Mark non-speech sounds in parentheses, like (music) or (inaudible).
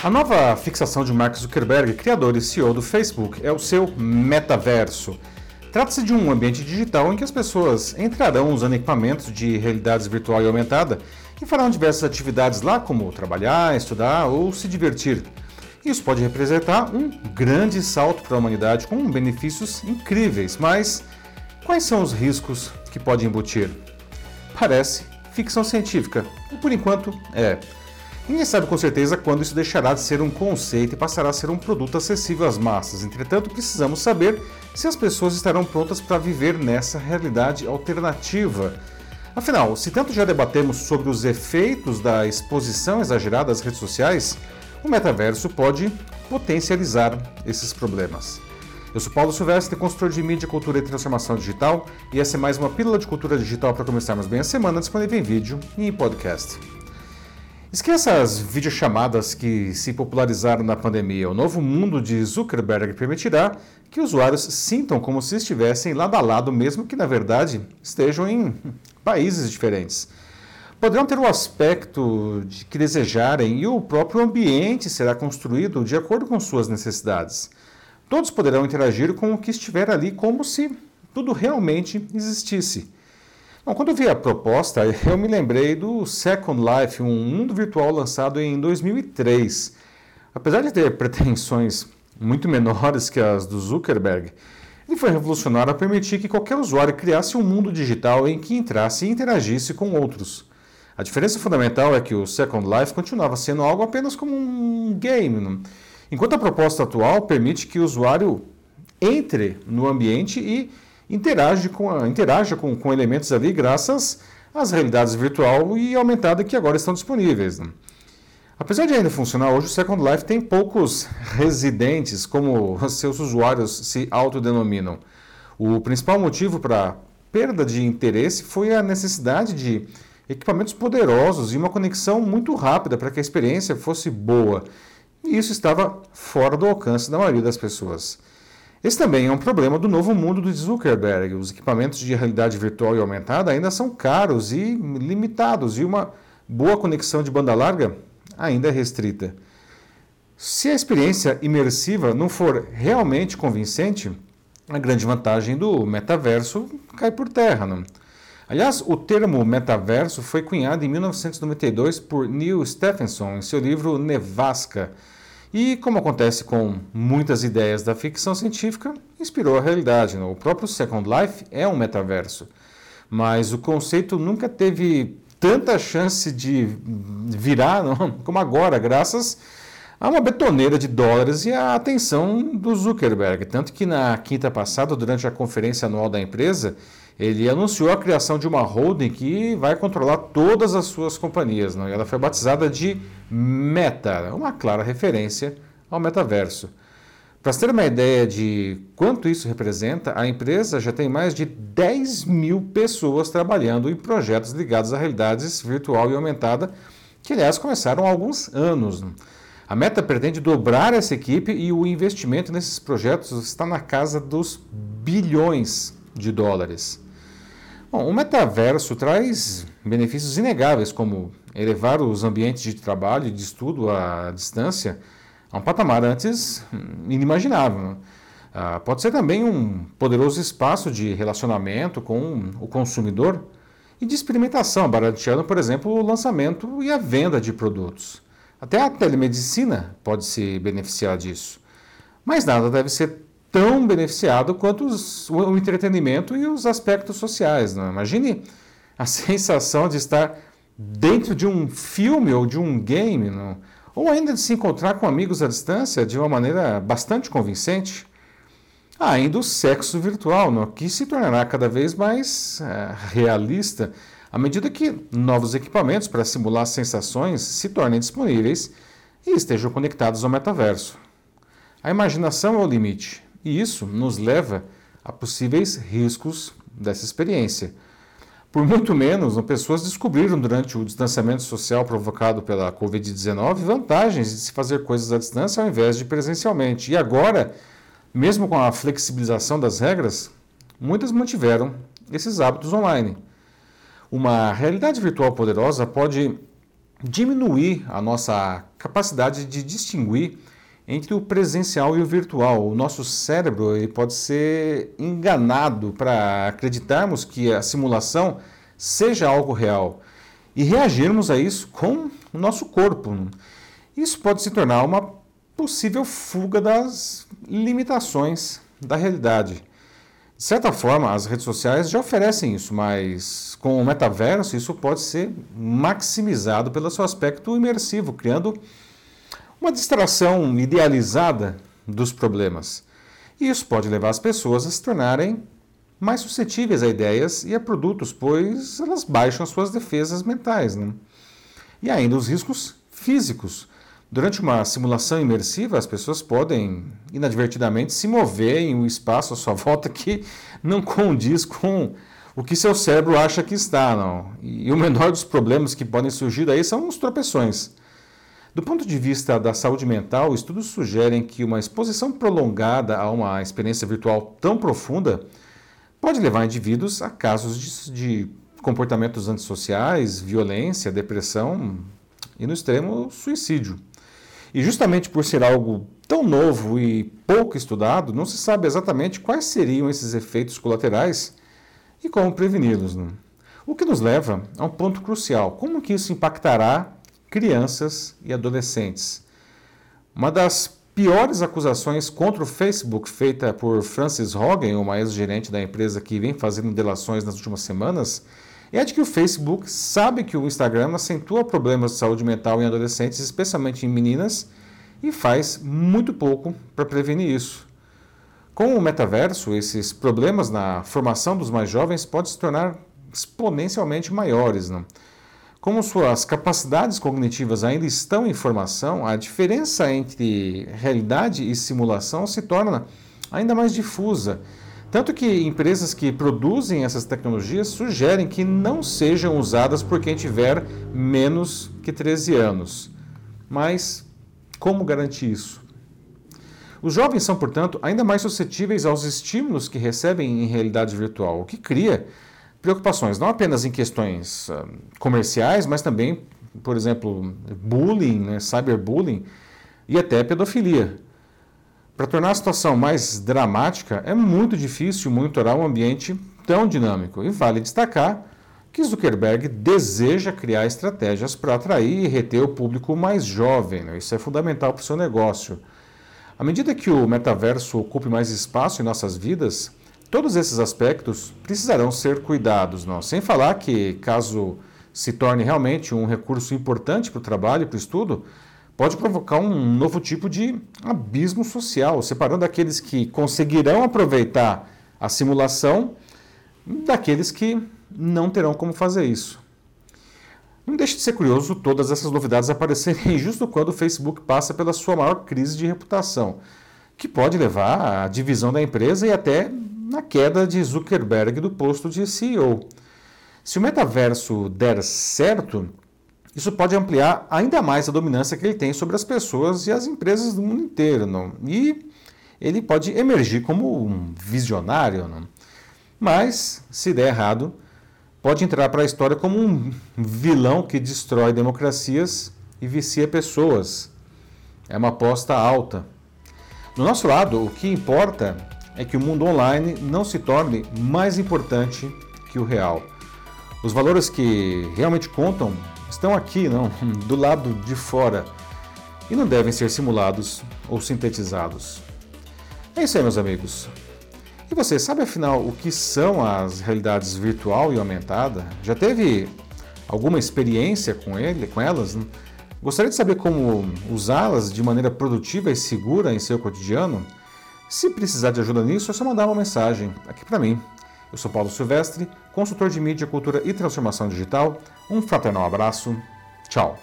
A nova fixação de Mark Zuckerberg, criador e CEO do Facebook, é o seu metaverso. Trata-se de um ambiente digital em que as pessoas entrarão usando equipamentos de realidade virtual e aumentada e farão diversas atividades lá, como trabalhar, estudar ou se divertir. Isso pode representar um grande salto para a humanidade com benefícios incríveis, mas quais são os riscos que pode embutir? Parece ficção científica, e por enquanto é. Ninguém sabe com certeza quando isso deixará de ser um conceito e passará a ser um produto acessível às massas. Entretanto, precisamos saber se as pessoas estarão prontas para viver nessa realidade alternativa. Afinal, se tanto já debatemos sobre os efeitos da exposição exagerada às redes sociais, o metaverso pode potencializar esses problemas. Eu sou Paulo Silvestre, consultor de mídia, cultura e transformação digital, e essa é mais uma pílula de cultura digital para começarmos bem a semana, disponível em vídeo e em podcast. Esqueça as videochamadas que se popularizaram na pandemia. O novo mundo de Zuckerberg permitirá que usuários sintam como se estivessem lado a lado, mesmo que na verdade estejam em (laughs) países diferentes. Poderão ter o aspecto de que desejarem e o próprio ambiente será construído de acordo com suas necessidades. Todos poderão interagir com o que estiver ali como se tudo realmente existisse. Bom, quando eu vi a proposta, eu me lembrei do Second Life, um mundo virtual lançado em 2003. Apesar de ter pretensões muito menores que as do Zuckerberg, ele foi revolucionário a permitir que qualquer usuário criasse um mundo digital em que entrasse e interagisse com outros. A diferença fundamental é que o Second Life continuava sendo algo apenas como um game, enquanto a proposta atual permite que o usuário entre no ambiente e interage com, a, interaja com, com elementos ali graças às realidades virtual e aumentada que agora estão disponíveis. Né? Apesar de ainda funcionar hoje, o Second Life tem poucos (laughs) residentes, como seus usuários se autodenominam. O principal motivo para perda de interesse foi a necessidade de equipamentos poderosos e uma conexão muito rápida para que a experiência fosse boa. E isso estava fora do alcance da maioria das pessoas. Esse também é um problema do novo mundo do Zuckerberg. Os equipamentos de realidade virtual e aumentada ainda são caros e limitados, e uma boa conexão de banda larga ainda é restrita. Se a experiência imersiva não for realmente convincente, a grande vantagem do metaverso cai por terra. Não? Aliás, o termo metaverso foi cunhado em 1992 por Neil Stephenson em seu livro Nevasca e, como acontece com muitas ideias da ficção científica, inspirou a realidade. Né? O próprio Second Life é um metaverso, mas o conceito nunca teve tanta chance de virar não? (laughs) como agora, graças a uma betoneira de dólares e a atenção do Zuckerberg. Tanto que na quinta passada, durante a conferência anual da empresa, ele anunciou a criação de uma holding que vai controlar todas as suas companhias. E ela foi batizada de Meta, uma clara referência ao metaverso. Para ter uma ideia de quanto isso representa, a empresa já tem mais de 10 mil pessoas trabalhando em projetos ligados à realidade virtual e aumentada, que aliás começaram há alguns anos. A Meta pretende dobrar essa equipe e o investimento nesses projetos está na casa dos bilhões de dólares. Bom, o metaverso traz benefícios inegáveis, como elevar os ambientes de trabalho e de estudo à distância a um patamar antes inimaginável. Ah, pode ser também um poderoso espaço de relacionamento com o consumidor e de experimentação, barateando, por exemplo, o lançamento e a venda de produtos. Até a telemedicina pode se beneficiar disso. Mas nada deve ser tão beneficiado quanto os, o entretenimento e os aspectos sociais. Não? Imagine a (laughs) sensação de estar dentro de um filme ou de um game, não? ou ainda de se encontrar com amigos à distância de uma maneira bastante convincente. Há ainda o sexo virtual, não? que se tornará cada vez mais é, realista à medida que novos equipamentos para simular sensações se tornem disponíveis e estejam conectados ao metaverso. A imaginação é o limite. E isso nos leva a possíveis riscos dessa experiência. Por muito menos, pessoas descobriram durante o distanciamento social provocado pela Covid-19 vantagens de se fazer coisas à distância ao invés de presencialmente. E agora, mesmo com a flexibilização das regras, muitas mantiveram esses hábitos online. Uma realidade virtual poderosa pode diminuir a nossa capacidade de distinguir entre o presencial e o virtual. O nosso cérebro ele pode ser enganado para acreditarmos que a simulação seja algo real e reagirmos a isso com o nosso corpo. Isso pode se tornar uma possível fuga das limitações da realidade. De certa forma, as redes sociais já oferecem isso, mas com o metaverso isso pode ser maximizado pelo seu aspecto imersivo, criando uma distração idealizada dos problemas. E isso pode levar as pessoas a se tornarem mais suscetíveis a ideias e a produtos, pois elas baixam suas defesas mentais. Né? E ainda os riscos físicos. Durante uma simulação imersiva, as pessoas podem inadvertidamente se mover em um espaço à sua (laughs) volta que não condiz com o que seu cérebro acha que está. Não. E o menor dos problemas que podem surgir daí são os tropeções. Do ponto de vista da saúde mental, estudos sugerem que uma exposição prolongada a uma experiência virtual tão profunda pode levar indivíduos a casos de, de comportamentos antissociais, violência, depressão e, no extremo, suicídio. E justamente por ser algo tão novo e pouco estudado, não se sabe exatamente quais seriam esses efeitos colaterais e como preveni-los. Né? O que nos leva a um ponto crucial: como que isso impactará crianças e adolescentes? Uma das piores acusações contra o Facebook feita por Francis Hogan, uma ex-gerente da empresa que vem fazendo delações nas últimas semanas, é de que o Facebook sabe que o Instagram acentua problemas de saúde mental em adolescentes, especialmente em meninas, e faz muito pouco para prevenir isso. Com o metaverso, esses problemas na formação dos mais jovens podem se tornar exponencialmente maiores. Não? Como suas capacidades cognitivas ainda estão em formação, a diferença entre realidade e simulação se torna ainda mais difusa tanto que empresas que produzem essas tecnologias sugerem que não sejam usadas por quem tiver menos que 13 anos. Mas como garantir isso? Os jovens são, portanto, ainda mais suscetíveis aos estímulos que recebem em realidade virtual, o que cria preocupações não apenas em questões uh, comerciais, mas também, por exemplo, bullying, né, cyberbullying e até pedofilia. Para tornar a situação mais dramática, é muito difícil monitorar um ambiente tão dinâmico. E vale destacar que Zuckerberg deseja criar estratégias para atrair e reter o público mais jovem. Né? Isso é fundamental para o seu negócio. À medida que o metaverso ocupe mais espaço em nossas vidas, todos esses aspectos precisarão ser cuidados. Não? Sem falar que, caso se torne realmente um recurso importante para o trabalho e para o estudo, pode provocar um novo tipo de abismo social, separando aqueles que conseguirão aproveitar a simulação daqueles que não terão como fazer isso. Não deixe de ser curioso todas essas novidades aparecerem (laughs) justo quando o Facebook passa pela sua maior crise de reputação, que pode levar à divisão da empresa e até na queda de Zuckerberg do posto de CEO. Se o metaverso der certo, isso pode ampliar ainda mais a dominância que ele tem sobre as pessoas e as empresas do mundo inteiro. Não? E ele pode emergir como um visionário. Não? Mas, se der errado, pode entrar para a história como um vilão que destrói democracias e vicia pessoas. É uma aposta alta. Do nosso lado, o que importa é que o mundo online não se torne mais importante que o real. Os valores que realmente contam estão aqui, não, (laughs) do lado de fora e não devem ser simulados ou sintetizados. É isso aí, meus amigos. E você sabe afinal o que são as realidades virtual e aumentada? Já teve alguma experiência com ele, com elas? Gostaria de saber como usá-las de maneira produtiva e segura em seu cotidiano? Se precisar de ajuda nisso, é só mandar uma mensagem aqui para mim. Eu sou Paulo Silvestre, consultor de mídia, cultura e transformação digital. Um fraternal abraço. Tchau.